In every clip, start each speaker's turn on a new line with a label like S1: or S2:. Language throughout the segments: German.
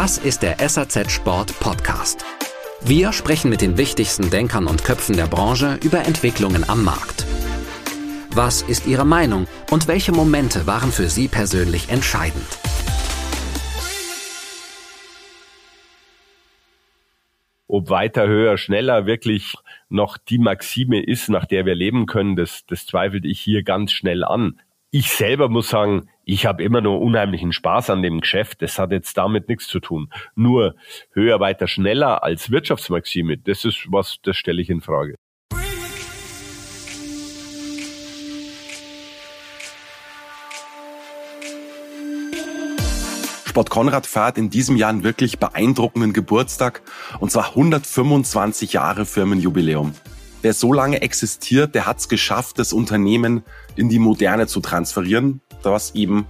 S1: Das ist der SAZ Sport Podcast. Wir sprechen mit den wichtigsten Denkern und Köpfen der Branche über Entwicklungen am Markt. Was ist Ihre Meinung und welche Momente waren für Sie persönlich entscheidend?
S2: Ob weiter, höher, schneller wirklich noch die Maxime ist, nach der wir leben können, das, das zweifelt ich hier ganz schnell an. Ich selber muss sagen, ich habe immer nur unheimlichen Spaß an dem Geschäft. Das hat jetzt damit nichts zu tun. Nur höher, weiter, schneller als Wirtschaftsmaxime, das ist was, das stelle ich in Frage.
S3: Sport Konrad feiert in diesem Jahr einen wirklich beeindruckenden Geburtstag und zwar 125 Jahre Firmenjubiläum. Wer so lange existiert, der hat es geschafft, das Unternehmen in die Moderne zu transferieren, was eben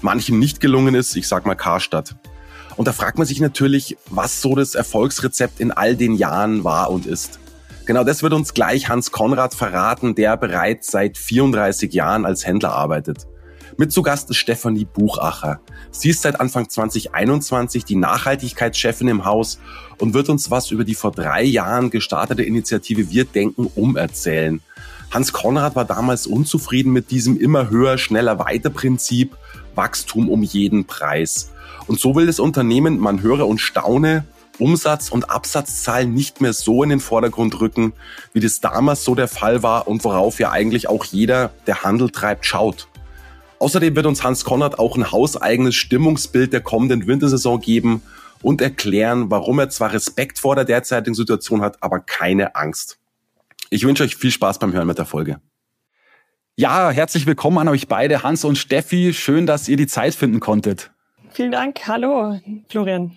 S3: manchen nicht gelungen ist, ich sag mal Karstadt. Und da fragt man sich natürlich, was so das Erfolgsrezept in all den Jahren war und ist. Genau das wird uns gleich Hans Konrad verraten, der bereits seit 34 Jahren als Händler arbeitet. Mit zu Gast ist Stefanie Buchacher. Sie ist seit Anfang 2021 die Nachhaltigkeitschefin im Haus und wird uns was über die vor drei Jahren gestartete Initiative Wir denken um erzählen. Hans Konrad war damals unzufrieden mit diesem immer höher, schneller, weiter Prinzip, Wachstum um jeden Preis. Und so will das Unternehmen, man höre und staune, Umsatz- und Absatzzahlen nicht mehr so in den Vordergrund rücken, wie das damals so der Fall war und worauf ja eigentlich auch jeder, der Handel treibt, schaut. Außerdem wird uns Hans Konrad auch ein hauseigenes Stimmungsbild der kommenden Wintersaison geben und erklären, warum er zwar Respekt vor der derzeitigen Situation hat, aber keine Angst. Ich wünsche euch viel Spaß beim Hören mit der Folge. Ja, herzlich willkommen an euch beide, Hans und Steffi. Schön, dass ihr die Zeit finden konntet.
S4: Vielen Dank. Hallo, Florian.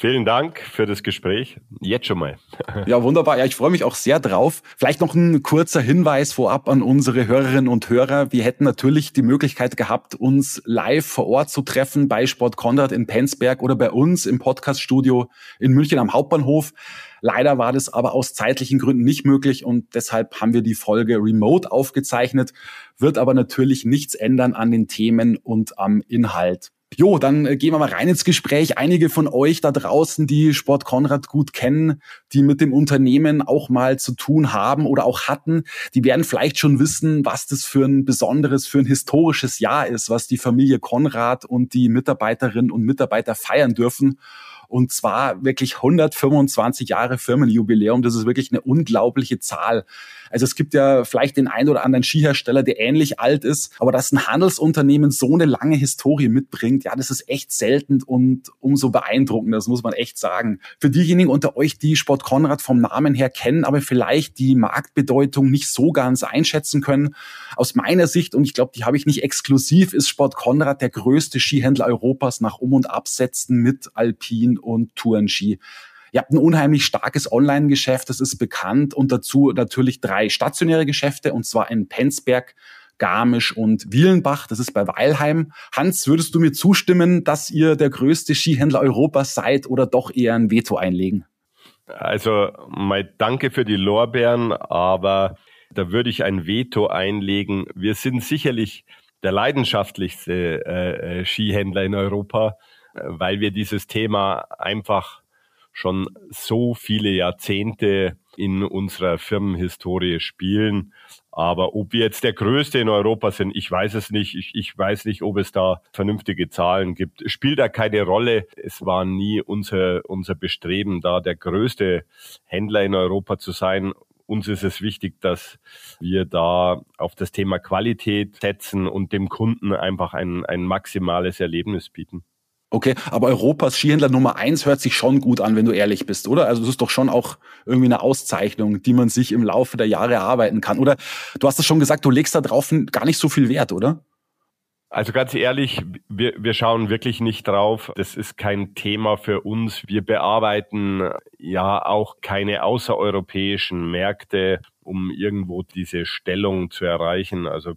S2: Vielen Dank für das Gespräch. Jetzt schon mal.
S3: ja, wunderbar. Ja, ich freue mich auch sehr drauf. Vielleicht noch ein kurzer Hinweis vorab an unsere Hörerinnen und Hörer. Wir hätten natürlich die Möglichkeit gehabt, uns live vor Ort zu treffen bei Sport Konrad in Penzberg oder bei uns im Podcaststudio in München am Hauptbahnhof. Leider war das aber aus zeitlichen Gründen nicht möglich und deshalb haben wir die Folge remote aufgezeichnet, wird aber natürlich nichts ändern an den Themen und am Inhalt. Jo, dann äh, gehen wir mal rein ins Gespräch. Einige von euch da draußen, die Sport Konrad gut kennen, die mit dem Unternehmen auch mal zu tun haben oder auch hatten, die werden vielleicht schon wissen, was das für ein besonderes, für ein historisches Jahr ist, was die Familie Konrad und die Mitarbeiterinnen und Mitarbeiter feiern dürfen. Und zwar wirklich 125 Jahre Firmenjubiläum. Das ist wirklich eine unglaubliche Zahl. Also es gibt ja vielleicht den einen oder anderen Skihersteller, der ähnlich alt ist, aber dass ein Handelsunternehmen so eine lange Historie mitbringt, ja, das ist echt selten und umso beeindruckender, das muss man echt sagen. Für diejenigen unter euch, die Sport Konrad vom Namen her kennen, aber vielleicht die Marktbedeutung nicht so ganz einschätzen können, aus meiner Sicht, und ich glaube, die habe ich nicht exklusiv, ist Sport Konrad der größte Skihändler Europas nach Um- und Absätzen mit Alpin und Tourenski. Ihr habt ein unheimlich starkes Online-Geschäft, das ist bekannt und dazu natürlich drei stationäre Geschäfte und zwar in Penzberg, Garmisch und Wielenbach, das ist bei Weilheim. Hans, würdest du mir zustimmen, dass ihr der größte Skihändler Europas seid oder doch eher ein Veto einlegen?
S2: Also, mein Danke für die Lorbeeren, aber da würde ich ein Veto einlegen. Wir sind sicherlich der leidenschaftlichste äh, äh Skihändler in Europa, weil wir dieses Thema einfach schon so viele Jahrzehnte in unserer Firmenhistorie spielen. Aber ob wir jetzt der Größte in Europa sind, ich weiß es nicht. Ich, ich weiß nicht, ob es da vernünftige Zahlen gibt. Spielt da keine Rolle. Es war nie unser, unser Bestreben, da der größte Händler in Europa zu sein. Uns ist es wichtig, dass wir da auf das Thema Qualität setzen und dem Kunden einfach ein, ein maximales Erlebnis bieten.
S3: Okay, aber Europas Skihändler Nummer eins hört sich schon gut an, wenn du ehrlich bist, oder? Also das ist doch schon auch irgendwie eine Auszeichnung, die man sich im Laufe der Jahre erarbeiten kann. Oder du hast es schon gesagt, du legst da drauf gar nicht so viel Wert, oder?
S2: Also ganz ehrlich, wir, wir schauen wirklich nicht drauf. Das ist kein Thema für uns. Wir bearbeiten ja auch keine außereuropäischen Märkte, um irgendwo diese Stellung zu erreichen. Also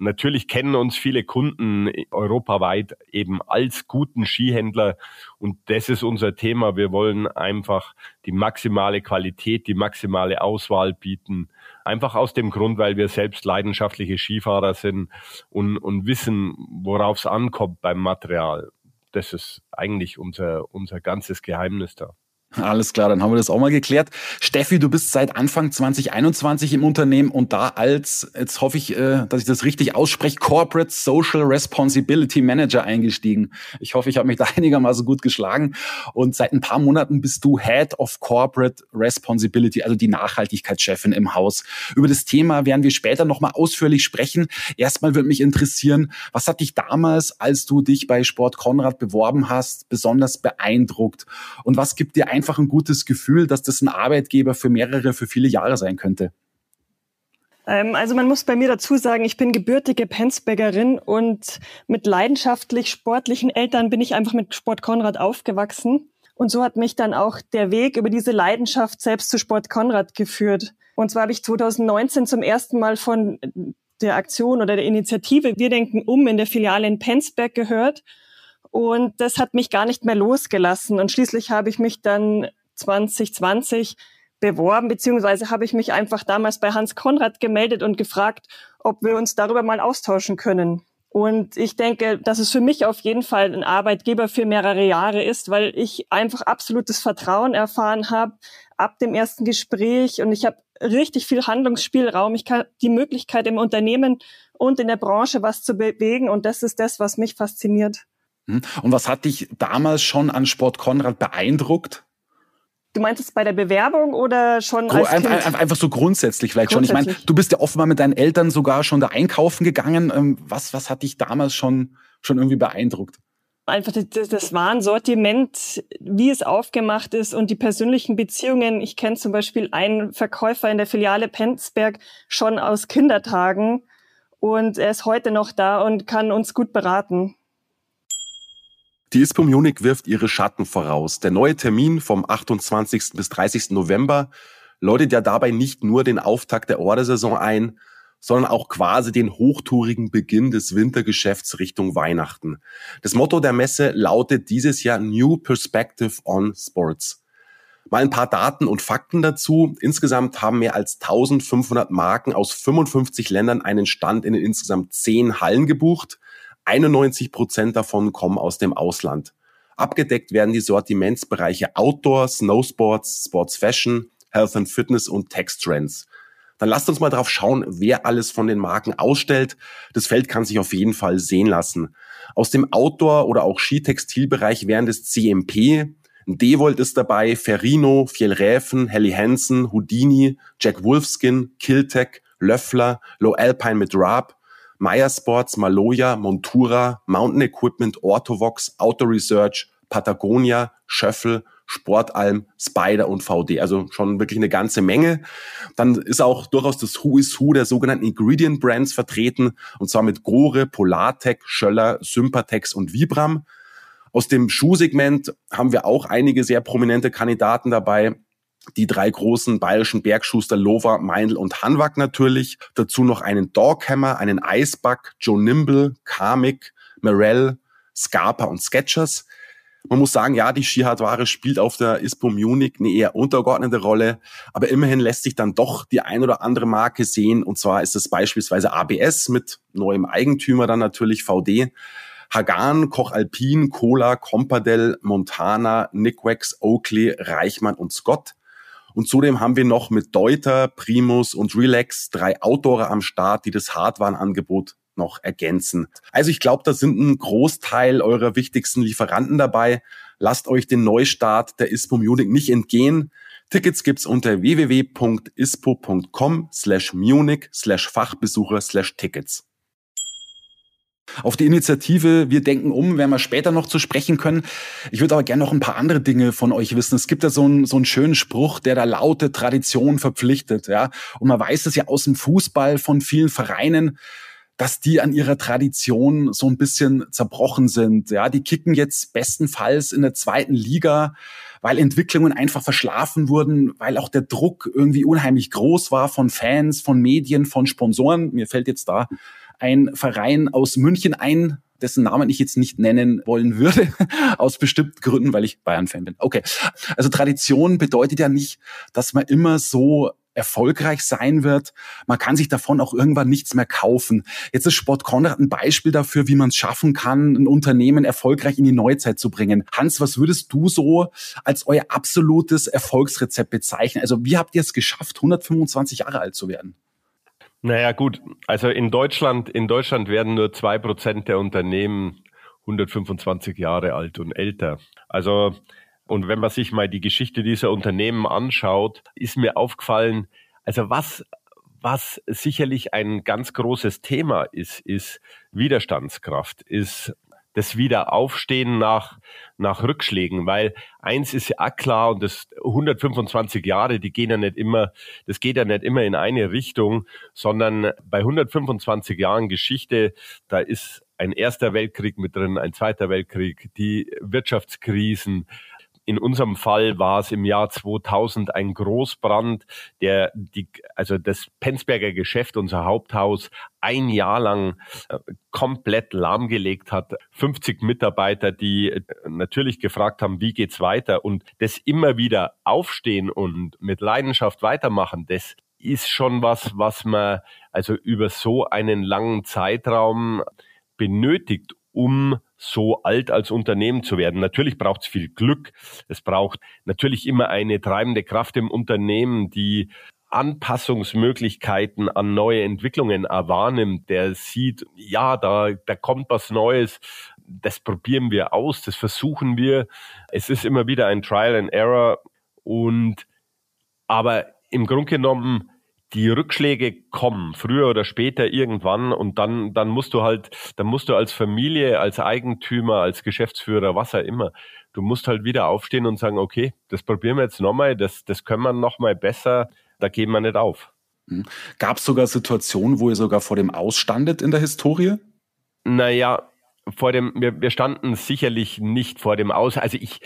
S2: Natürlich kennen uns viele Kunden europaweit eben als guten Skihändler und das ist unser Thema. Wir wollen einfach die maximale Qualität, die maximale Auswahl bieten. Einfach aus dem Grund, weil wir selbst leidenschaftliche Skifahrer sind und, und wissen, worauf es ankommt beim Material. das ist eigentlich unser, unser ganzes Geheimnis da.
S3: Alles klar, dann haben wir das auch mal geklärt. Steffi, du bist seit Anfang 2021 im Unternehmen und da als, jetzt hoffe ich, äh, dass ich das richtig ausspreche, Corporate Social Responsibility Manager eingestiegen. Ich hoffe, ich habe mich da einigermaßen gut geschlagen. Und seit ein paar Monaten bist du Head of Corporate Responsibility, also die Nachhaltigkeitschefin im Haus. Über das Thema werden wir später nochmal ausführlich sprechen. Erstmal würde mich interessieren, was hat dich damals, als du dich bei Sport Konrad beworben hast, besonders beeindruckt? Und was gibt dir einfach ein gutes Gefühl, dass das ein Arbeitgeber für mehrere, für viele Jahre sein könnte?
S4: Ähm, also man muss bei mir dazu sagen, ich bin gebürtige Penzbäckerin und mit leidenschaftlich sportlichen Eltern bin ich einfach mit Sport Konrad aufgewachsen. Und so hat mich dann auch der Weg über diese Leidenschaft selbst zu Sport Konrad geführt. Und zwar habe ich 2019 zum ersten Mal von der Aktion oder der Initiative Wir denken um in der Filiale in Penzberg gehört und das hat mich gar nicht mehr losgelassen. Und schließlich habe ich mich dann 2020 beworben, beziehungsweise habe ich mich einfach damals bei Hans Konrad gemeldet und gefragt, ob wir uns darüber mal austauschen können. Und ich denke, dass es für mich auf jeden Fall ein Arbeitgeber für mehrere Jahre ist, weil ich einfach absolutes Vertrauen erfahren habe ab dem ersten Gespräch und ich habe richtig viel Handlungsspielraum. Ich kann die Möglichkeit im Unternehmen und in der Branche was zu bewegen und das ist das, was mich fasziniert.
S3: Hm? Und was hat dich damals schon an Sport Konrad beeindruckt?
S4: Du meintest bei der Bewerbung oder schon als
S3: kind? Einfach, einfach so grundsätzlich vielleicht grundsätzlich. schon. Ich meine, du bist ja offenbar mit deinen Eltern sogar schon da einkaufen gegangen. Ähm, was, was hat dich damals schon, schon irgendwie beeindruckt?
S4: Einfach das, das Warensortiment, wie es aufgemacht ist und die persönlichen Beziehungen. Ich kenne zum Beispiel einen Verkäufer in der Filiale Penzberg schon aus Kindertagen und er ist heute noch da und kann uns gut beraten.
S5: Die ISPO Munich wirft ihre Schatten voraus. Der neue Termin vom 28. bis 30. November läutet ja dabei nicht nur den Auftakt der Ordersaison ein, sondern auch quasi den hochtourigen Beginn des Wintergeschäfts Richtung Weihnachten. Das Motto der Messe lautet dieses Jahr New Perspective on Sports. Mal ein paar Daten und Fakten dazu. Insgesamt haben mehr als 1500 Marken aus 55 Ländern einen Stand in insgesamt 10 Hallen gebucht. 91 Prozent davon kommen aus dem Ausland. Abgedeckt werden die Sortimentsbereiche Outdoor, Snowsports, Sports Fashion, Health and Fitness und Text Trends. Dann lasst uns mal drauf schauen, wer alles von den Marken ausstellt. Das Feld kann sich auf jeden Fall sehen lassen. Aus dem Outdoor- oder auch Skitextilbereich wären das CMP, Devolt ist dabei, Ferrino, Fjellräfen, Helly Hansen, Houdini, Jack Wolfskin, Kiltech, Löffler, Low Alpine mit Raab, Meyer Sports, Maloya, Montura, Mountain Equipment, Orthovox, Auto Research, Patagonia, Schöffel, Sportalm, Spider und VD. Also schon wirklich eine ganze Menge. Dann ist auch durchaus das Who is Who der sogenannten Ingredient Brands vertreten. Und zwar mit Gore, Polartec, Schöller, Sympatex und Vibram. Aus dem Schuhsegment haben wir auch einige sehr prominente Kandidaten dabei die drei großen bayerischen Bergschuster Lover, Meindl und Hanwag natürlich. Dazu noch einen Doghammer, einen Eisback, Joe Nimble, Karmic, Morel, Scarpa und Sketchers. Man muss sagen, ja, die Skihardware spielt auf der ISPO Munich eine eher untergeordnete Rolle, aber immerhin lässt sich dann doch die ein oder andere Marke sehen. Und zwar ist es beispielsweise ABS mit neuem Eigentümer dann natürlich VD. Hagan, Koch Alpin, Cola, Compadel, Montana, Nickwax, Oakley, Reichmann und Scott. Und zudem haben wir noch mit Deuter, Primus und Relax drei Outdoorer am Start, die das Hardwarenangebot noch ergänzen. Also ich glaube, da sind ein Großteil eurer wichtigsten Lieferanten dabei. Lasst euch den Neustart der ISPO Munich nicht entgehen. Tickets gibt's unter www.ispo.com slash Munich slash Fachbesucher slash Tickets.
S3: Auf die Initiative Wir denken um werden wir später noch zu sprechen können. Ich würde aber gerne noch ein paar andere Dinge von euch wissen. Es gibt ja so einen, so einen schönen Spruch, der da lautet, Tradition verpflichtet. Ja? Und man weiß es ja aus dem Fußball von vielen Vereinen, dass die an ihrer Tradition so ein bisschen zerbrochen sind. Ja, die kicken jetzt bestenfalls in der zweiten Liga, weil Entwicklungen einfach verschlafen wurden, weil auch der Druck irgendwie unheimlich groß war von Fans, von Medien, von Sponsoren. Mir fällt jetzt da ein Verein aus München ein, dessen Namen ich jetzt nicht nennen wollen würde, aus bestimmten Gründen, weil ich Bayern-Fan bin. Okay, also Tradition bedeutet ja nicht, dass man immer so erfolgreich sein wird. Man kann sich davon auch irgendwann nichts mehr kaufen. Jetzt ist Sport Konrad ein Beispiel dafür, wie man es schaffen kann, ein Unternehmen erfolgreich in die Neuzeit zu bringen. Hans, was würdest du so als euer absolutes Erfolgsrezept bezeichnen? Also wie habt ihr es geschafft, 125 Jahre alt zu werden?
S2: Naja, gut. Also in Deutschland, in Deutschland werden nur zwei Prozent der Unternehmen 125 Jahre alt und älter. Also, und wenn man sich mal die Geschichte dieser Unternehmen anschaut, ist mir aufgefallen, also was, was sicherlich ein ganz großes Thema ist, ist Widerstandskraft, ist das Wiederaufstehen nach, nach Rückschlägen, weil eins ist ja klar und das 125 Jahre, die gehen ja nicht immer, das geht ja nicht immer in eine Richtung, sondern bei 125 Jahren Geschichte, da ist ein erster Weltkrieg mit drin, ein zweiter Weltkrieg, die Wirtschaftskrisen, in unserem Fall war es im Jahr 2000 ein Großbrand, der die, also das Penzberger Geschäft, unser Haupthaus, ein Jahr lang äh, komplett lahmgelegt hat. 50 Mitarbeiter, die äh, natürlich gefragt haben, wie geht's weiter und das immer wieder aufstehen und mit Leidenschaft weitermachen, das ist schon was, was man also über so einen langen Zeitraum benötigt, um so alt als Unternehmen zu werden. Natürlich braucht es viel Glück. Es braucht natürlich immer eine treibende Kraft im Unternehmen, die Anpassungsmöglichkeiten an neue Entwicklungen wahrnimmt, der sieht, ja, da, da kommt was Neues, das probieren wir aus, das versuchen wir. Es ist immer wieder ein Trial and Error und aber im Grunde genommen die Rückschläge kommen, früher oder später irgendwann und dann, dann musst du halt, dann musst du als Familie, als Eigentümer, als Geschäftsführer, was auch immer, du musst halt wieder aufstehen und sagen, okay, das probieren wir jetzt nochmal, das, das können wir nochmal besser, da geben wir nicht auf.
S3: Hm. Gab es sogar Situationen, wo ihr sogar vor dem ausstandet in der Historie?
S2: Naja, vor dem, wir, wir standen sicherlich nicht vor dem Aus. Also ich,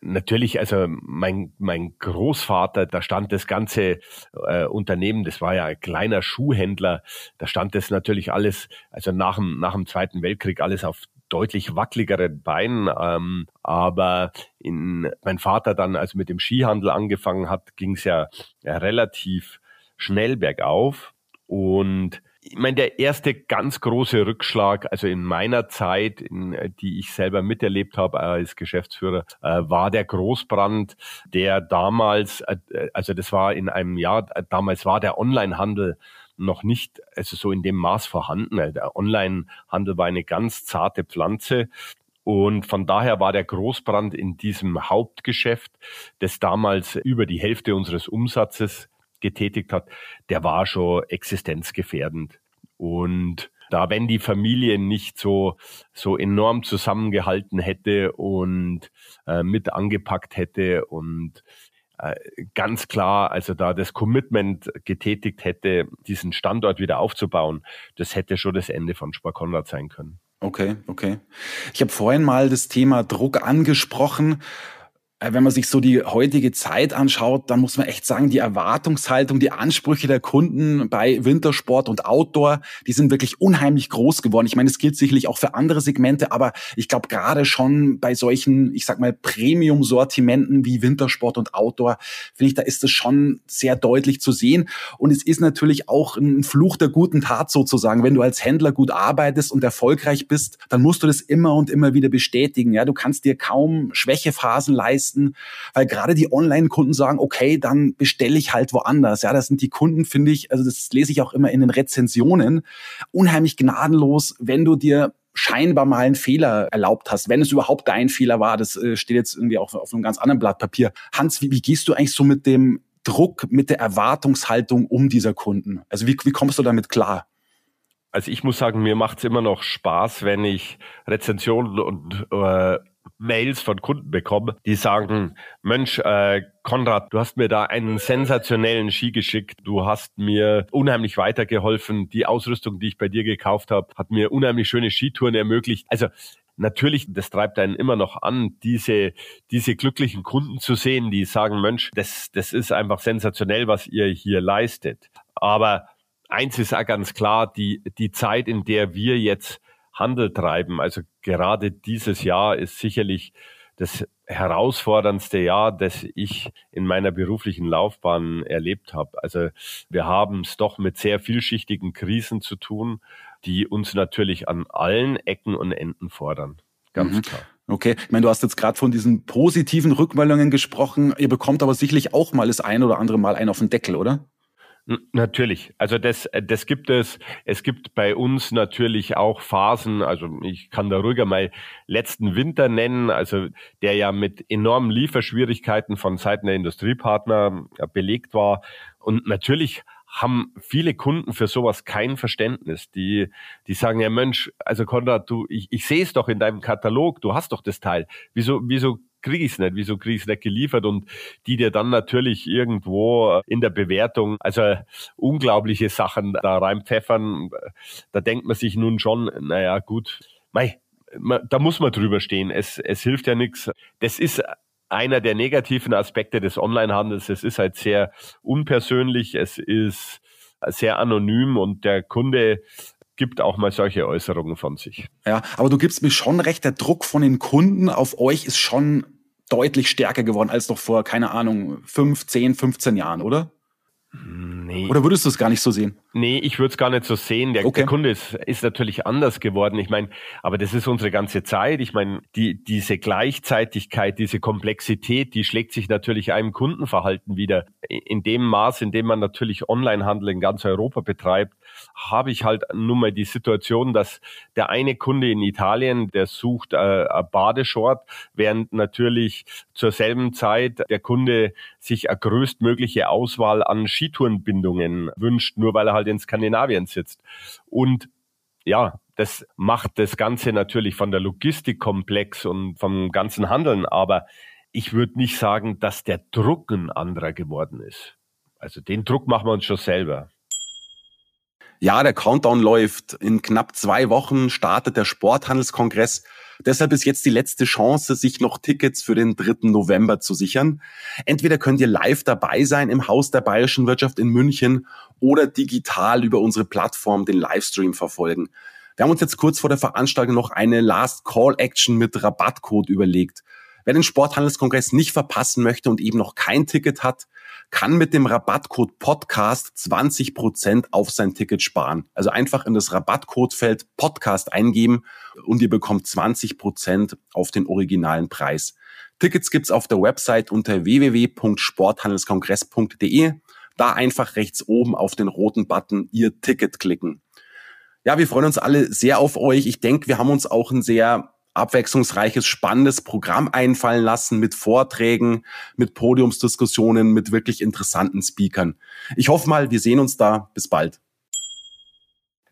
S2: natürlich, also mein, mein Großvater, da stand das ganze äh, Unternehmen, das war ja ein kleiner Schuhhändler, da stand das natürlich alles, also nach dem, nach dem Zweiten Weltkrieg alles auf deutlich wackeligeren Beinen. Ähm, aber in, mein Vater dann, als mit dem Skihandel angefangen hat, ging es ja, ja relativ schnell bergauf. Und ich meine, der erste ganz große Rückschlag, also in meiner Zeit, in, die ich selber miterlebt habe als Geschäftsführer, äh, war der Großbrand, der damals, äh, also das war in einem Jahr, damals war der Onlinehandel noch nicht, also so in dem Maß vorhanden. Der Onlinehandel war eine ganz zarte Pflanze. Und von daher war der Großbrand in diesem Hauptgeschäft, das damals über die Hälfte unseres Umsatzes getätigt hat, der war schon existenzgefährdend. Und da, wenn die Familie nicht so, so enorm zusammengehalten hätte und äh, mit angepackt hätte und äh, ganz klar, also da das Commitment getätigt hätte, diesen Standort wieder aufzubauen, das hätte schon das Ende von Spar Konrad sein können.
S3: Okay, okay. Ich habe vorhin mal das Thema Druck angesprochen. Äh, wenn man sich so die heutige Zeit anschaut, dann muss man echt sagen, die Erwartungshaltung, die Ansprüche der Kunden bei Wintersport und Outdoor, die sind wirklich unheimlich groß geworden. Ich meine, es gilt sicherlich auch für andere Segmente, aber ich glaube gerade schon bei solchen, ich sag mal, Premium-Sortimenten wie Wintersport und Outdoor, finde ich, da ist es schon sehr deutlich zu sehen. Und es ist natürlich auch ein Fluch der guten Tat sozusagen. Wenn du als Händler gut arbeitest und erfolgreich bist, dann musst du das immer und immer wieder bestätigen. Ja, du kannst dir kaum Schwächephasen leisten leisten, weil gerade die Online-Kunden sagen, okay, dann bestelle ich halt woanders. Ja, das sind die Kunden, finde ich, also das lese ich auch immer in den Rezensionen, unheimlich gnadenlos, wenn du dir scheinbar mal einen Fehler erlaubt hast, wenn es überhaupt dein Fehler war. Das äh, steht jetzt irgendwie auch auf einem ganz anderen Blatt Papier. Hans, wie, wie gehst du eigentlich so mit dem Druck, mit der Erwartungshaltung um dieser Kunden? Also wie, wie kommst du damit klar?
S2: Also ich muss sagen, mir macht es immer noch Spaß, wenn ich Rezensionen und äh, Mails von Kunden bekomme, die sagen, Mensch, äh, Konrad, du hast mir da einen sensationellen Ski geschickt, du hast mir unheimlich weitergeholfen, die Ausrüstung, die ich bei dir gekauft habe, hat mir unheimlich schöne Skitouren ermöglicht. Also natürlich, das treibt einen immer noch an, diese, diese glücklichen Kunden zu sehen, die sagen, Mensch, das, das ist einfach sensationell, was ihr hier leistet. Aber eins ist auch ganz klar, die, die Zeit, in der wir jetzt Handel treiben. Also gerade dieses Jahr ist sicherlich das herausforderndste Jahr, das ich in meiner beruflichen Laufbahn erlebt habe. Also wir haben es doch mit sehr vielschichtigen Krisen zu tun, die uns natürlich an allen Ecken und Enden fordern. Ganz mhm. klar.
S3: Okay, ich meine, du hast jetzt gerade von diesen positiven Rückmeldungen gesprochen. Ihr bekommt aber sicherlich auch mal das ein oder andere Mal einen auf den Deckel, oder?
S2: Natürlich. Also das, das gibt es. Es gibt bei uns natürlich auch Phasen. Also ich kann da ruhiger mal letzten Winter nennen, also der ja mit enormen Lieferschwierigkeiten von Seiten der Industriepartner belegt war. Und natürlich haben viele Kunden für sowas kein Verständnis. Die, die sagen ja, Mensch, also Konrad, du, ich, ich sehe es doch in deinem Katalog, du hast doch das Teil. Wieso, wieso kriege ich es nicht, wieso kriege ich es nicht geliefert und die dir dann natürlich irgendwo in der Bewertung, also unglaubliche Sachen da reinpfeffern, da denkt man sich nun schon, naja gut, mei, da muss man drüber stehen, es, es hilft ja nichts. Das ist einer der negativen Aspekte des Onlinehandels. Es ist halt sehr unpersönlich, es ist sehr anonym und der Kunde gibt auch mal solche Äußerungen von sich.
S3: Ja, aber du gibst mir schon recht, der Druck von den Kunden auf euch ist schon deutlich stärker geworden als noch vor, keine Ahnung, fünf, zehn, 15 Jahren, oder? Nee. Oder würdest du es gar nicht so sehen?
S2: Nee, ich würde es gar nicht so sehen. Der, okay. der Kunde ist, ist natürlich anders geworden. Ich meine, aber das ist unsere ganze Zeit. Ich meine, die, diese Gleichzeitigkeit, diese Komplexität, die schlägt sich natürlich einem Kundenverhalten wieder. In dem Maß, in dem man natürlich Onlinehandel in ganz Europa betreibt, habe ich halt nun mal die Situation, dass der eine Kunde in Italien, der sucht äh, ein Badeshort, während natürlich zur selben Zeit der Kunde sich eine größtmögliche Auswahl an Skitourenbindungen wünscht, nur weil er halt in Skandinavien sitzt. Und ja, das macht das Ganze natürlich von der Logistik komplex und vom ganzen Handeln, aber ich würde nicht sagen, dass der Druck ein anderer geworden ist. Also den Druck machen wir uns schon selber.
S5: Ja, der Countdown läuft. In knapp zwei Wochen startet der Sporthandelskongress. Deshalb ist jetzt die letzte Chance, sich noch Tickets für den 3. November zu sichern. Entweder könnt ihr live dabei sein im Haus der Bayerischen Wirtschaft in München oder digital über unsere Plattform den Livestream verfolgen. Wir haben uns jetzt kurz vor der Veranstaltung noch eine Last Call Action mit Rabattcode überlegt. Wer den Sporthandelskongress nicht verpassen möchte und eben noch kein Ticket hat, kann mit dem Rabattcode Podcast 20% auf sein Ticket sparen. Also einfach in das Rabattcodefeld Podcast eingeben und ihr bekommt 20% auf den originalen Preis. Tickets gibt's auf der Website unter www.sporthandelskongress.de. Da einfach rechts oben auf den roten Button Ihr Ticket klicken. Ja, wir freuen uns alle sehr auf euch. Ich denke, wir haben uns auch ein sehr abwechslungsreiches, spannendes Programm einfallen lassen mit Vorträgen, mit Podiumsdiskussionen, mit wirklich interessanten Speakern. Ich hoffe mal, wir sehen uns da. Bis bald.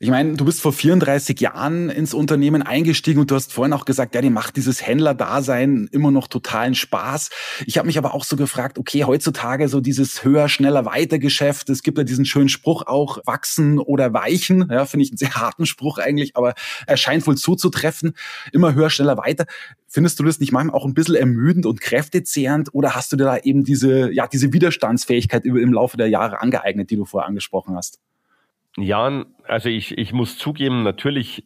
S3: Ich meine, du bist vor 34 Jahren ins Unternehmen eingestiegen und du hast vorhin auch gesagt, ja, die macht dieses Händlerdasein immer noch totalen Spaß. Ich habe mich aber auch so gefragt, okay, heutzutage so dieses höher, schneller, weiter Geschäft, es gibt ja diesen schönen Spruch auch, wachsen oder weichen, ja, finde ich einen sehr harten Spruch eigentlich, aber er scheint wohl zuzutreffen, immer höher, schneller, weiter. Findest du das nicht manchmal auch ein bisschen ermüdend und kräftezehrend oder hast du dir da eben diese, ja, diese Widerstandsfähigkeit im Laufe der Jahre angeeignet, die du vorher angesprochen hast?
S2: Ja, also ich, ich muss zugeben, natürlich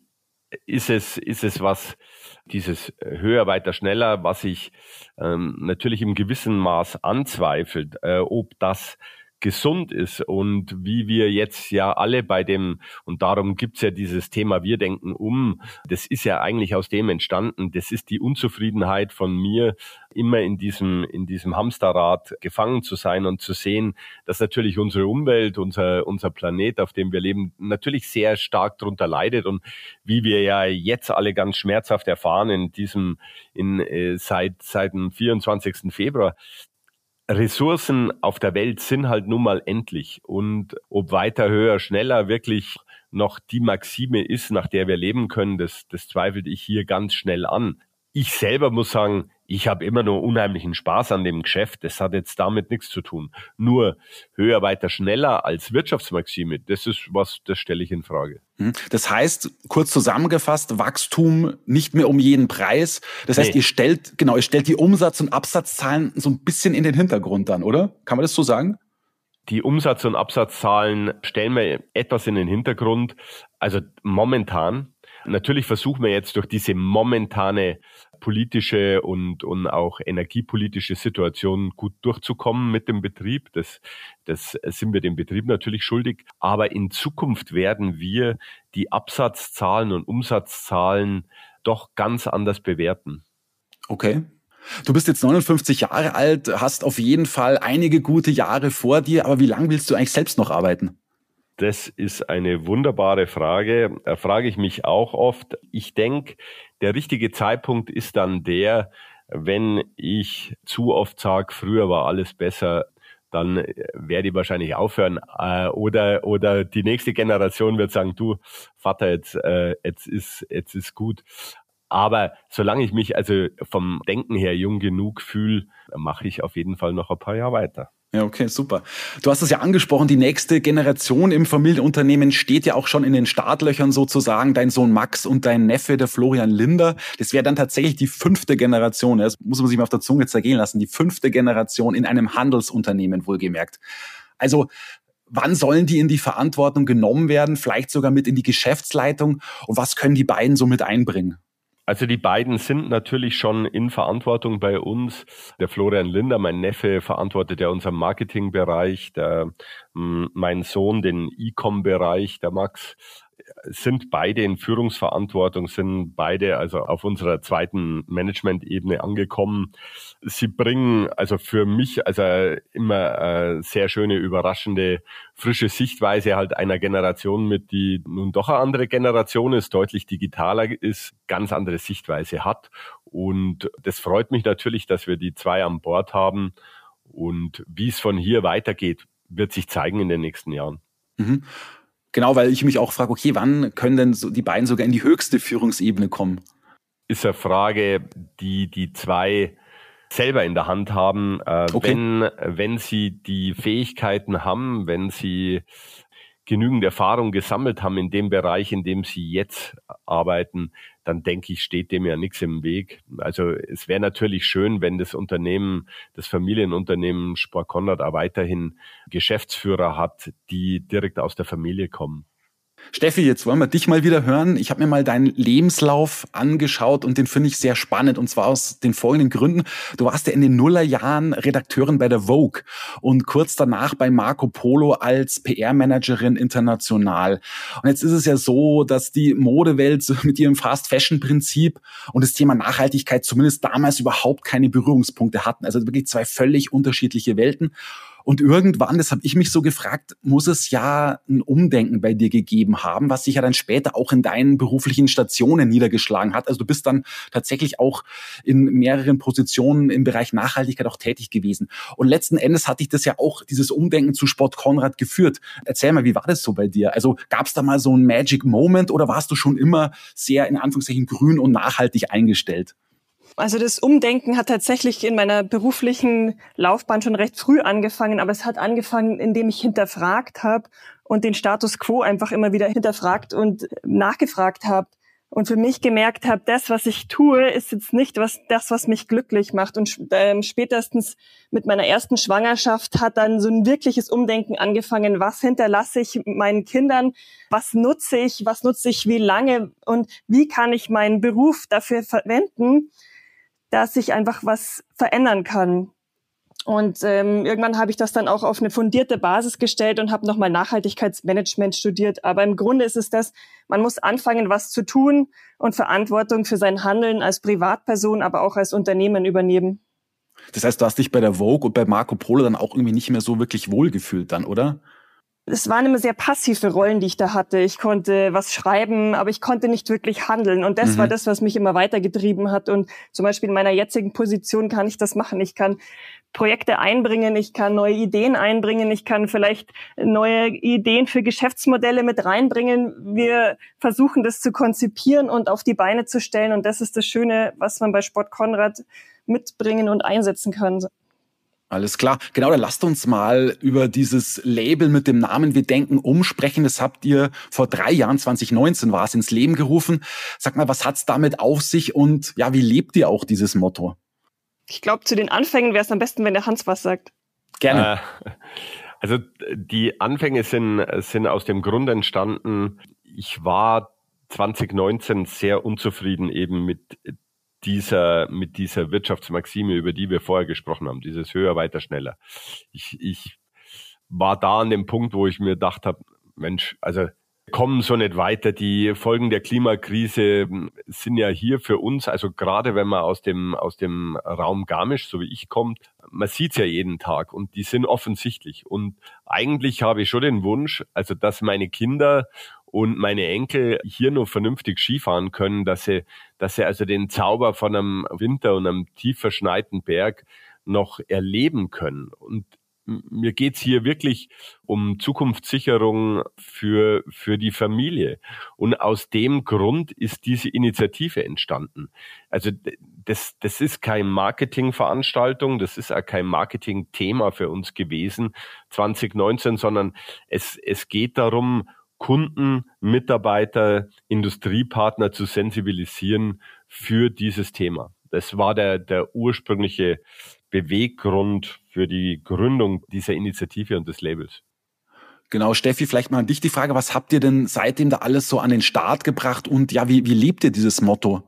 S2: ist es, ist es was, dieses höher, weiter, schneller, was ich ähm, natürlich im gewissen Maß anzweifelt, äh, ob das gesund ist und wie wir jetzt ja alle bei dem, und darum gibt's ja dieses Thema Wir denken um, das ist ja eigentlich aus dem entstanden, das ist die Unzufriedenheit von mir, immer in diesem, in diesem Hamsterrad gefangen zu sein und zu sehen, dass natürlich unsere Umwelt, unser, unser Planet, auf dem wir leben, natürlich sehr stark darunter leidet und wie wir ja jetzt alle ganz schmerzhaft erfahren in diesem, in, äh, seit, seit dem 24. Februar, Ressourcen auf der Welt sind halt nun mal endlich. Und ob weiter, höher, schneller wirklich noch die Maxime ist, nach der wir leben können, das, das zweifelt ich hier ganz schnell an. Ich selber muss sagen, ich habe immer nur unheimlichen Spaß an dem Geschäft. Das hat jetzt damit nichts zu tun. Nur höher, weiter, schneller als Wirtschaftsmaxime, das ist was, das stelle ich in Frage.
S3: Mhm. Das heißt, kurz zusammengefasst, Wachstum nicht mehr um jeden Preis. Das heißt, nee. ihr stellt, genau, ihr stellt die Umsatz- und Absatzzahlen so ein bisschen in den Hintergrund dann, oder? Kann man das so sagen?
S2: Die Umsatz- und Absatzzahlen stellen wir etwas in den Hintergrund. Also momentan Natürlich versuchen wir jetzt durch diese momentane politische und, und auch energiepolitische Situation gut durchzukommen mit dem Betrieb. Das, das sind wir dem Betrieb natürlich schuldig. Aber in Zukunft werden wir die Absatzzahlen und Umsatzzahlen doch ganz anders bewerten.
S3: Okay. Du bist jetzt 59 Jahre alt, hast auf jeden Fall einige gute Jahre vor dir, aber wie lange willst du eigentlich selbst noch arbeiten?
S2: Das ist eine wunderbare Frage. Da frage ich mich auch oft. Ich denke, der richtige Zeitpunkt ist dann der, wenn ich zu oft sage, früher war alles besser, dann werde ich wahrscheinlich aufhören. Äh, oder, oder die nächste Generation wird sagen, du, Vater, jetzt, äh, jetzt, ist, jetzt ist gut. Aber solange ich mich also vom Denken her jung genug fühle, mache ich auf jeden Fall noch ein paar Jahre weiter.
S3: Ja, okay, super. Du hast es ja angesprochen, die nächste Generation im Familienunternehmen steht ja auch schon in den Startlöchern sozusagen. Dein Sohn Max und dein Neffe, der Florian Linder. Das wäre dann tatsächlich die fünfte Generation. Das muss man sich mal auf der Zunge zergehen lassen. Die fünfte Generation in einem Handelsunternehmen wohlgemerkt. Also, wann sollen die in die Verantwortung genommen werden? Vielleicht sogar mit in die Geschäftsleitung? Und was können die beiden so mit einbringen?
S2: Also die beiden sind natürlich schon in Verantwortung bei uns. Der Florian Linder, mein Neffe, verantwortet ja unseren Marketingbereich, der, mein Sohn den E-Com-Bereich, der Max sind beide in Führungsverantwortung, sind beide also auf unserer zweiten Management-Ebene angekommen. Sie bringen also für mich also immer äh, sehr schöne, überraschende, frische Sichtweise halt einer Generation mit, die nun doch eine andere Generation ist, deutlich digitaler ist, ganz andere Sichtweise hat. Und das freut mich natürlich, dass wir die zwei an Bord haben. Und wie es von hier weitergeht, wird sich zeigen in den nächsten Jahren.
S3: Mhm. Genau, weil ich mich auch frage, okay, wann können denn so die beiden sogar in die höchste Führungsebene kommen?
S2: Ist eine Frage, die die zwei selber in der Hand haben. Äh, okay. Wenn, wenn sie die Fähigkeiten haben, wenn sie genügend Erfahrung gesammelt haben in dem Bereich, in dem sie jetzt arbeiten, dann denke ich, steht dem ja nichts im Weg. Also es wäre natürlich schön, wenn das Unternehmen, das Familienunternehmen Sport Konrad auch weiterhin Geschäftsführer hat, die direkt aus der Familie kommen.
S3: Steffi, jetzt wollen wir dich mal wieder hören. Ich habe mir mal deinen Lebenslauf angeschaut und den finde ich sehr spannend und zwar aus den folgenden Gründen. Du warst ja in den Nullerjahren Redakteurin bei der Vogue und kurz danach bei Marco Polo als PR-Managerin international. Und jetzt ist es ja so, dass die Modewelt mit ihrem Fast-Fashion-Prinzip und das Thema Nachhaltigkeit zumindest damals überhaupt keine Berührungspunkte hatten. Also wirklich zwei völlig unterschiedliche Welten. Und irgendwann, das habe ich mich so gefragt, muss es ja ein Umdenken bei dir gegeben haben, was sich ja dann später auch in deinen beruflichen Stationen niedergeschlagen hat. Also du bist dann tatsächlich auch in mehreren Positionen im Bereich Nachhaltigkeit auch tätig gewesen. Und letzten Endes hat dich das ja auch, dieses Umdenken zu Sport Konrad geführt. Erzähl mal, wie war das so bei dir? Also gab es da mal so ein Magic Moment oder warst du schon immer sehr in Anführungszeichen grün und nachhaltig eingestellt?
S4: Also das Umdenken hat tatsächlich in meiner beruflichen Laufbahn schon recht früh angefangen, aber es hat angefangen, indem ich hinterfragt habe und den Status quo einfach immer wieder hinterfragt und nachgefragt habe und für mich gemerkt habe, das, was ich tue, ist jetzt nicht was, das, was mich glücklich macht. Und ähm, spätestens mit meiner ersten Schwangerschaft hat dann so ein wirkliches Umdenken angefangen. Was hinterlasse ich meinen Kindern? Was nutze ich? Was nutze ich wie lange? Und wie kann ich meinen Beruf dafür verwenden, dass ich einfach was verändern kann. Und ähm, irgendwann habe ich das dann auch auf eine fundierte Basis gestellt und habe nochmal Nachhaltigkeitsmanagement studiert. Aber im Grunde ist es das, man muss anfangen, was zu tun und Verantwortung für sein Handeln als Privatperson, aber auch als Unternehmen übernehmen.
S3: Das heißt, du hast dich bei der Vogue und bei Marco Polo dann auch irgendwie nicht mehr so wirklich wohlgefühlt dann, oder?
S4: Es waren immer sehr passive Rollen, die ich da hatte. Ich konnte was schreiben, aber ich konnte nicht wirklich handeln. Und das mhm. war das, was mich immer weitergetrieben hat. Und zum Beispiel in meiner jetzigen Position kann ich das machen. Ich kann Projekte einbringen, ich kann neue Ideen einbringen, ich kann vielleicht neue Ideen für Geschäftsmodelle mit reinbringen. Wir versuchen das zu konzipieren und auf die Beine zu stellen. Und das ist das Schöne, was man bei Sport Konrad mitbringen und einsetzen kann.
S3: Alles klar. Genau, dann lasst uns mal über dieses Label mit dem Namen Wir denken umsprechen. Das habt ihr vor drei Jahren, 2019 war es, ins Leben gerufen. Sag mal, was hat's damit auf sich und ja, wie lebt ihr auch dieses Motto?
S4: Ich glaube, zu den Anfängen wäre es am besten, wenn der Hans was sagt.
S3: Gerne.
S2: Äh, also die Anfänge sind, sind aus dem Grund entstanden, ich war 2019 sehr unzufrieden eben mit dieser, mit dieser Wirtschaftsmaxime, über die wir vorher gesprochen haben, dieses höher, weiter, schneller. Ich, ich war da an dem Punkt, wo ich mir gedacht habe, Mensch, also kommen so nicht weiter. Die Folgen der Klimakrise sind ja hier für uns, also gerade wenn man aus dem, aus dem Raum Garmisch, so wie ich kommt, man sieht's ja jeden Tag und die sind offensichtlich. Und eigentlich habe ich schon den Wunsch, also dass meine Kinder und meine Enkel hier nur vernünftig Skifahren können, dass sie, dass sie also den Zauber von einem Winter und einem tief verschneiten Berg noch erleben können. Und mir geht's hier wirklich um Zukunftssicherung für, für die Familie. Und aus dem Grund ist diese Initiative entstanden. Also das, das ist kein Marketingveranstaltung, das ist auch kein Marketingthema für uns gewesen 2019, sondern es, es geht darum, Kunden, Mitarbeiter, Industriepartner zu sensibilisieren für dieses Thema. Das war der, der ursprüngliche Beweggrund für die Gründung dieser Initiative und des Labels.
S3: Genau, Steffi, vielleicht mal an dich die Frage, was habt ihr denn seitdem da alles so an den Start gebracht und ja, wie, wie lebt ihr dieses Motto?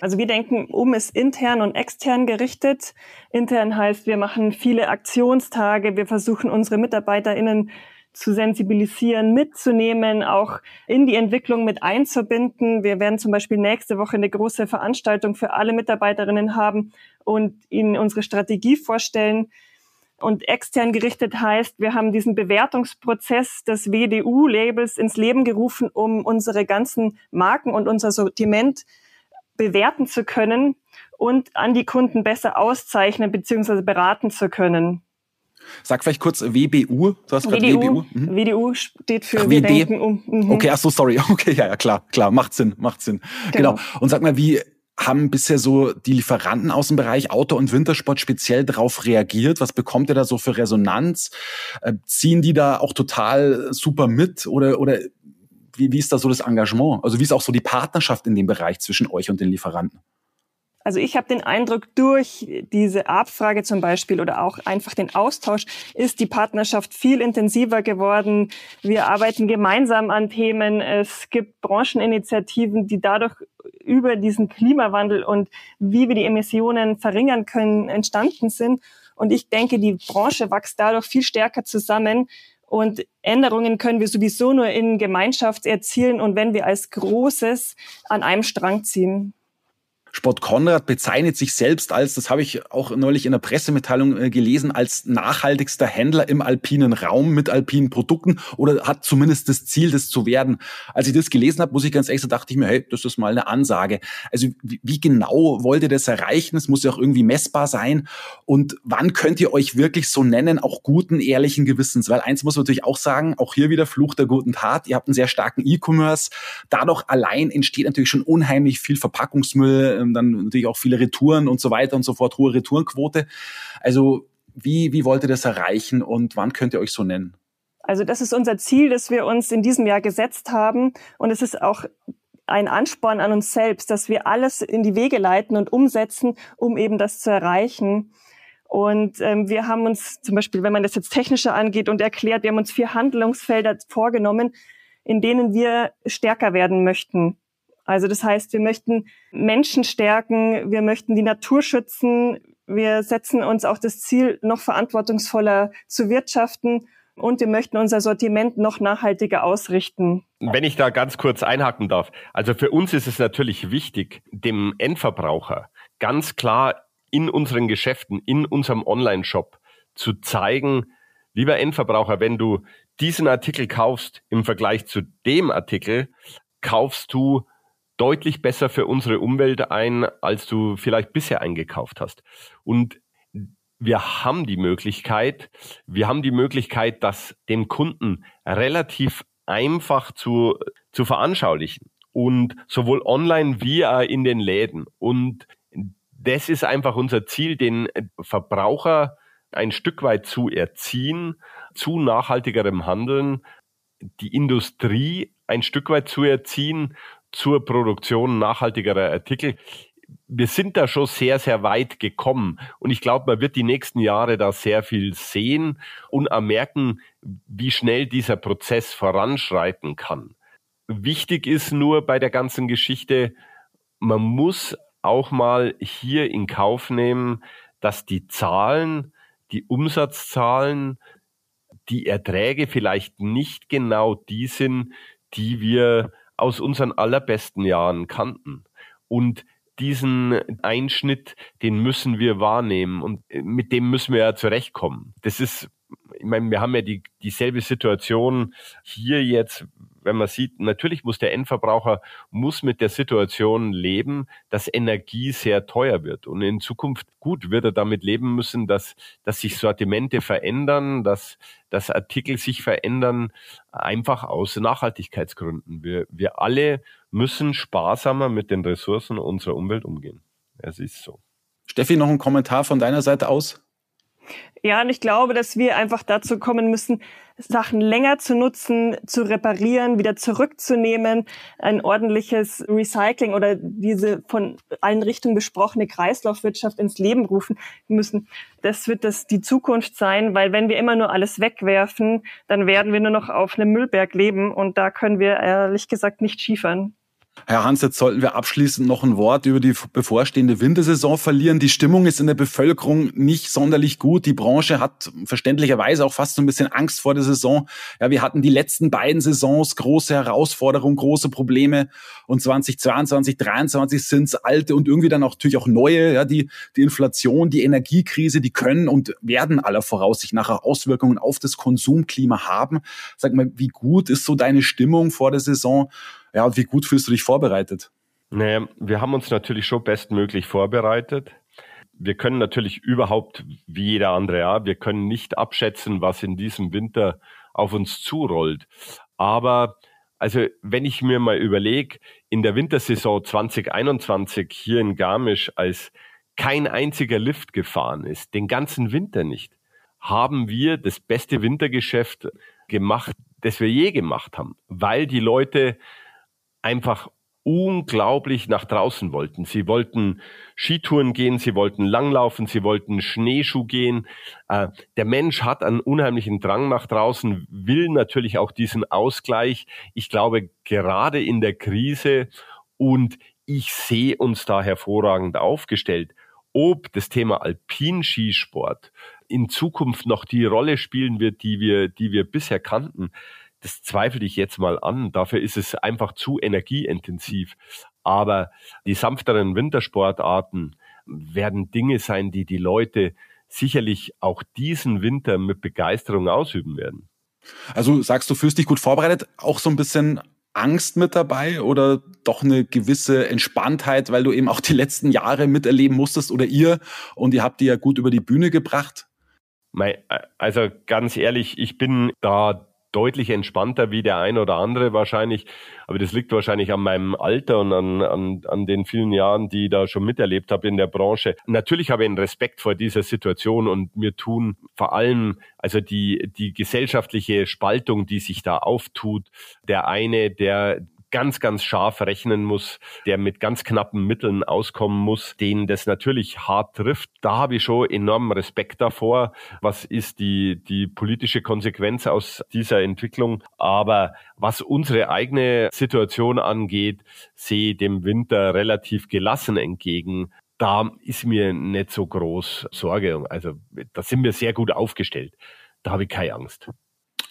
S4: Also wir denken um ist intern und extern gerichtet. Intern heißt, wir machen viele Aktionstage, wir versuchen unsere MitarbeiterInnen zu sensibilisieren, mitzunehmen, auch in die Entwicklung mit einzubinden. Wir werden zum Beispiel nächste Woche eine große Veranstaltung für alle Mitarbeiterinnen haben und ihnen unsere Strategie vorstellen. Und extern gerichtet heißt, wir haben diesen Bewertungsprozess des WDU-Labels ins Leben gerufen, um unsere ganzen Marken und unser Sortiment bewerten zu können und an die Kunden besser auszeichnen bzw. beraten zu können.
S3: Sag vielleicht kurz WBU.
S4: Du hast WDU, WBU. Mhm. WDU steht für ach,
S3: Wir denken um. Mhm. Okay, ach so, sorry. Okay, ja, ja, klar, klar, macht Sinn, macht Sinn. Genau. genau. Und sag mal, wie haben bisher so die Lieferanten aus dem Bereich Auto- und Wintersport speziell darauf reagiert? Was bekommt ihr da so für Resonanz? Äh, ziehen die da auch total super mit oder, oder wie, wie ist da so das Engagement? Also wie ist auch so die Partnerschaft in dem Bereich zwischen euch und den Lieferanten?
S4: Also ich habe den Eindruck, durch diese Abfrage zum Beispiel oder auch einfach den Austausch ist die Partnerschaft viel intensiver geworden. Wir arbeiten gemeinsam an Themen. Es gibt Brancheninitiativen, die dadurch über diesen Klimawandel und wie wir die Emissionen verringern können, entstanden sind. Und ich denke, die Branche wächst dadurch viel stärker zusammen. Und Änderungen können wir sowieso nur in Gemeinschaft erzielen und wenn wir als Großes an einem Strang ziehen.
S3: Sport Konrad bezeichnet sich selbst als, das habe ich auch neulich in der Pressemitteilung äh, gelesen, als nachhaltigster Händler im alpinen Raum mit alpinen Produkten oder hat zumindest das Ziel, das zu werden. Als ich das gelesen habe, muss ich ganz ehrlich, so dachte ich mir, hey, das ist mal eine Ansage. Also wie, wie genau wollt ihr das erreichen? Es muss ja auch irgendwie messbar sein. Und wann könnt ihr euch wirklich so nennen, auch guten, ehrlichen Gewissens? Weil eins muss man natürlich auch sagen, auch hier wieder Fluch der guten Tat. Ihr habt einen sehr starken E-Commerce. Dadurch allein entsteht natürlich schon unheimlich viel Verpackungsmüll, ähm, dann natürlich auch viele Retouren und so weiter und so fort, hohe Retourenquote. Also wie, wie wollt ihr das erreichen und wann könnt ihr euch so nennen?
S4: Also das ist unser Ziel, das wir uns in diesem Jahr gesetzt haben. Und es ist auch ein Ansporn an uns selbst, dass wir alles in die Wege leiten und umsetzen, um eben das zu erreichen. Und ähm, wir haben uns zum Beispiel, wenn man das jetzt technischer angeht und erklärt, wir haben uns vier Handlungsfelder vorgenommen, in denen wir stärker werden möchten. Also das heißt, wir möchten Menschen stärken, wir möchten die Natur schützen, wir setzen uns auch das Ziel, noch verantwortungsvoller zu wirtschaften und wir möchten unser Sortiment noch nachhaltiger ausrichten.
S2: Wenn ich da ganz kurz einhaken darf. Also für uns ist es natürlich wichtig, dem Endverbraucher ganz klar in unseren Geschäften, in unserem Online-Shop zu zeigen, lieber Endverbraucher, wenn du diesen Artikel kaufst im Vergleich zu dem Artikel, kaufst du deutlich besser für unsere Umwelt ein, als du vielleicht bisher eingekauft hast. Und wir haben die Möglichkeit, wir haben die Möglichkeit, das dem Kunden relativ einfach zu, zu veranschaulichen. Und sowohl online wie in den Läden. Und das ist einfach unser Ziel, den Verbraucher ein Stück weit zu erziehen, zu nachhaltigerem Handeln, die Industrie ein Stück weit zu erziehen, zur Produktion nachhaltigerer Artikel. Wir sind da schon sehr, sehr weit gekommen. Und ich glaube, man wird die nächsten Jahre da sehr viel sehen und merken, wie schnell dieser Prozess voranschreiten kann. Wichtig ist nur bei der ganzen Geschichte, man muss auch mal hier in Kauf nehmen, dass die Zahlen, die Umsatzzahlen, die Erträge vielleicht nicht genau die sind, die wir aus unseren allerbesten Jahren kannten. Und diesen Einschnitt, den müssen wir wahrnehmen und mit dem müssen wir ja zurechtkommen. Das ist, ich meine, wir haben ja die, dieselbe Situation hier jetzt, wenn man sieht, natürlich muss der Endverbraucher muss mit der Situation leben, dass Energie sehr teuer wird. Und in Zukunft, gut, wird er damit leben müssen, dass, dass sich Sortimente verändern, dass, dass Artikel sich verändern, einfach aus Nachhaltigkeitsgründen. Wir, wir alle müssen sparsamer mit den Ressourcen unserer Umwelt umgehen. Es ist so.
S3: Steffi, noch ein Kommentar von deiner Seite aus?
S4: Ja, und ich glaube, dass wir einfach dazu kommen müssen, Sachen länger zu nutzen, zu reparieren, wieder zurückzunehmen, ein ordentliches Recycling oder diese von allen Richtungen besprochene Kreislaufwirtschaft ins Leben rufen müssen. Das wird das die Zukunft sein, weil wenn wir immer nur alles wegwerfen, dann werden wir nur noch auf einem Müllberg leben und da können wir ehrlich gesagt nicht schiefern.
S3: Herr Hans, jetzt sollten wir abschließend noch ein Wort über die bevorstehende Wintersaison verlieren. Die Stimmung ist in der Bevölkerung nicht sonderlich gut. Die Branche hat verständlicherweise auch fast so ein bisschen Angst vor der Saison. Ja, wir hatten die letzten beiden Saisons große Herausforderungen, große Probleme. Und 2022, 2023 sind es alte und irgendwie dann auch natürlich auch neue. Ja, die, die Inflation, die Energiekrise, die können und werden aller Voraussicht nach Auswirkungen auf das Konsumklima haben. Sag mal, wie gut ist so deine Stimmung vor der Saison? Ja, und wie gut fühlst du dich vorbereitet?
S2: Naja, wir haben uns natürlich schon bestmöglich vorbereitet. Wir können natürlich überhaupt, wie jeder andere, ja, wir können nicht abschätzen, was in diesem Winter auf uns zurollt. Aber also wenn ich mir mal überlege, in der Wintersaison 2021 hier in Garmisch, als kein einziger Lift gefahren ist, den ganzen Winter nicht, haben wir das beste Wintergeschäft gemacht, das wir je gemacht haben, weil die Leute einfach unglaublich nach draußen wollten. Sie wollten Skitouren gehen, sie wollten Langlaufen, sie wollten Schneeschuh gehen. Äh, der Mensch hat einen unheimlichen Drang nach draußen, will natürlich auch diesen Ausgleich. Ich glaube, gerade in der Krise und ich sehe uns da hervorragend aufgestellt. Ob das Thema Alpinskisport in Zukunft noch die Rolle spielen wird, die wir, die wir bisher kannten, das zweifle ich jetzt mal an. Dafür ist es einfach zu energieintensiv. Aber die sanfteren Wintersportarten werden Dinge sein, die die Leute sicherlich auch diesen Winter mit Begeisterung ausüben werden.
S3: Also sagst du, fühlst dich gut vorbereitet, auch so ein bisschen Angst mit dabei oder doch eine gewisse Entspanntheit, weil du eben auch die letzten Jahre miterleben musstest oder ihr und ihr habt die ja gut über die Bühne gebracht?
S2: Also ganz ehrlich, ich bin da deutlich entspannter wie der ein oder andere wahrscheinlich. Aber das liegt wahrscheinlich an meinem Alter und an, an, an den vielen Jahren, die ich da schon miterlebt habe in der Branche. Natürlich habe ich einen Respekt vor dieser Situation und mir tun vor allem also die, die gesellschaftliche Spaltung, die sich da auftut. Der eine, der ganz, ganz scharf rechnen muss, der mit ganz knappen Mitteln auskommen muss, den das natürlich hart trifft. Da habe ich schon enormen Respekt davor. Was ist die, die politische Konsequenz aus dieser Entwicklung? Aber was unsere eigene Situation angeht, sehe dem Winter relativ gelassen entgegen da ist mir nicht so groß Sorge. Also da sind wir sehr gut aufgestellt. Da habe ich keine Angst.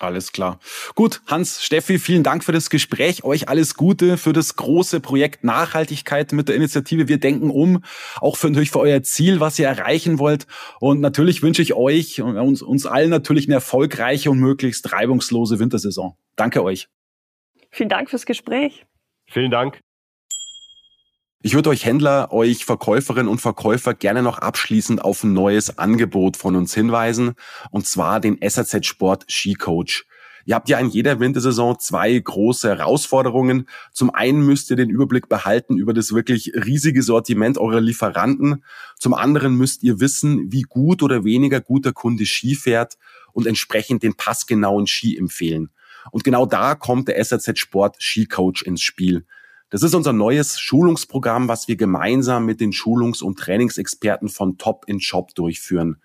S3: Alles klar. Gut, Hans, Steffi, vielen Dank für das Gespräch. Euch alles Gute für das große Projekt Nachhaltigkeit mit der Initiative Wir denken um. Auch für natürlich für euer Ziel, was ihr erreichen wollt. Und natürlich wünsche ich euch und uns, uns allen natürlich eine erfolgreiche und möglichst reibungslose Wintersaison. Danke euch.
S4: Vielen Dank fürs Gespräch.
S2: Vielen Dank.
S5: Ich würde euch Händler, euch Verkäuferinnen und Verkäufer gerne noch abschließend auf ein neues Angebot von uns hinweisen, und zwar den SAZ Sport Ski Coach. Ihr habt ja in jeder Wintersaison zwei große Herausforderungen. Zum einen müsst ihr den Überblick behalten über das wirklich riesige Sortiment eurer Lieferanten. Zum anderen müsst ihr wissen, wie gut oder weniger gut der Kunde Ski fährt und entsprechend den passgenauen Ski empfehlen. Und genau da kommt der SAZ Sport Ski Coach ins Spiel. Das ist unser neues Schulungsprogramm, was wir gemeinsam mit den Schulungs- und Trainingsexperten von Top in Shop durchführen.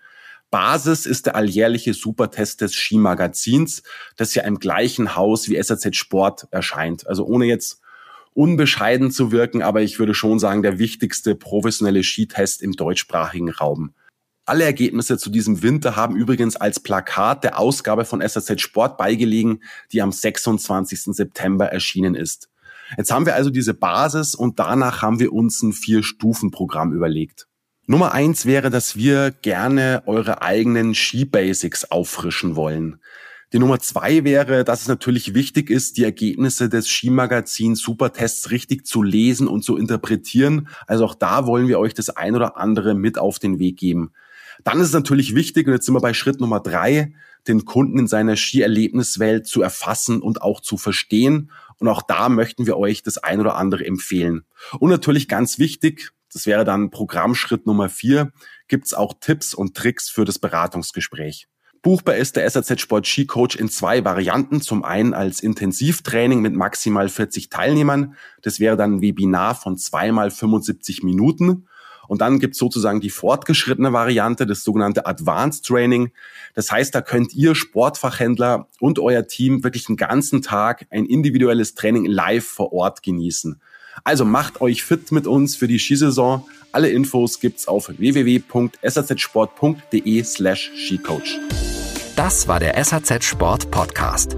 S5: Basis ist der alljährliche Supertest des Skimagazins, das ja im gleichen Haus wie SAZ Sport erscheint. Also ohne jetzt unbescheiden zu wirken, aber ich würde schon sagen, der wichtigste professionelle Skitest im deutschsprachigen Raum. Alle Ergebnisse zu diesem Winter haben übrigens als Plakat der Ausgabe von SAZ Sport beigelegen, die am 26. September erschienen ist. Jetzt haben wir also diese Basis und danach haben wir uns ein Vier-Stufen-Programm überlegt. Nummer eins wäre, dass wir gerne eure eigenen Ski-Basics auffrischen wollen. Die Nummer zwei wäre, dass es natürlich wichtig ist, die Ergebnisse des Skimagazins Supertests richtig zu lesen und zu interpretieren. Also auch da wollen wir euch das ein oder andere mit auf den Weg geben. Dann ist es natürlich wichtig, und jetzt sind wir bei Schritt Nummer drei, den Kunden in seiner Skierlebniswelt zu erfassen und auch zu verstehen. Und auch da möchten wir euch das ein oder andere empfehlen. Und natürlich ganz wichtig, das wäre dann Programmschritt Nummer vier, gibt's auch Tipps und Tricks für das Beratungsgespräch. Buchbar ist der SAZ Sport Ski Coach in zwei Varianten. Zum einen als Intensivtraining mit maximal 40 Teilnehmern. Das wäre dann ein Webinar von zweimal 75 Minuten. Und dann gibt es sozusagen die fortgeschrittene Variante, das sogenannte Advanced Training. Das heißt, da könnt ihr Sportfachhändler und euer Team wirklich einen ganzen Tag ein individuelles Training live vor Ort genießen. Also macht euch fit mit uns für die Skisaison. Alle Infos gibt's auf www.sazsport.de slash skicoach.
S1: Das war der SAZ Sport Podcast.